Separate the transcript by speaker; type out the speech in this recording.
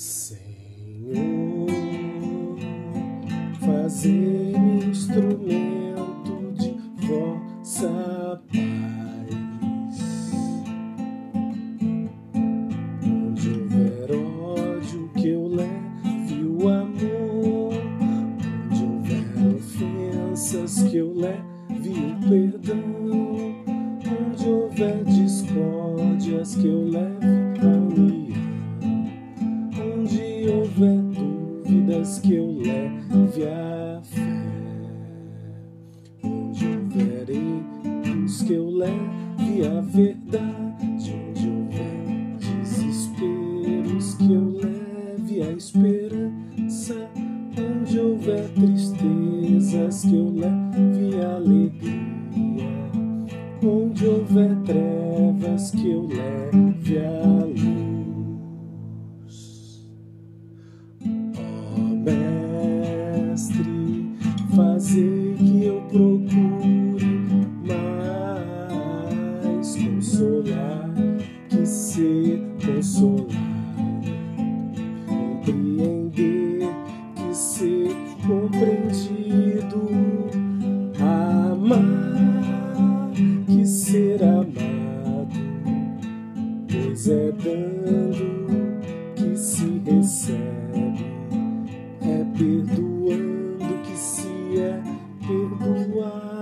Speaker 1: Senhor, fazer-me instrumento de vossa paz. Onde houver ódio, que eu leve o amor. Onde houver ofensas, que eu leve o perdão. Onde houver discórdias, que eu leve a união houver dúvidas que eu leve a fé. Onde houver erros que eu leve a verdade. Onde houver desesperos que eu leve a esperança. Onde houver tristezas que eu leve a alegria. Onde houver trevas que eu leve a procure mais consolar que ser consolado, compreender que ser compreendido, amar que ser amado, pois é dando que se recebe, é perdoado. why.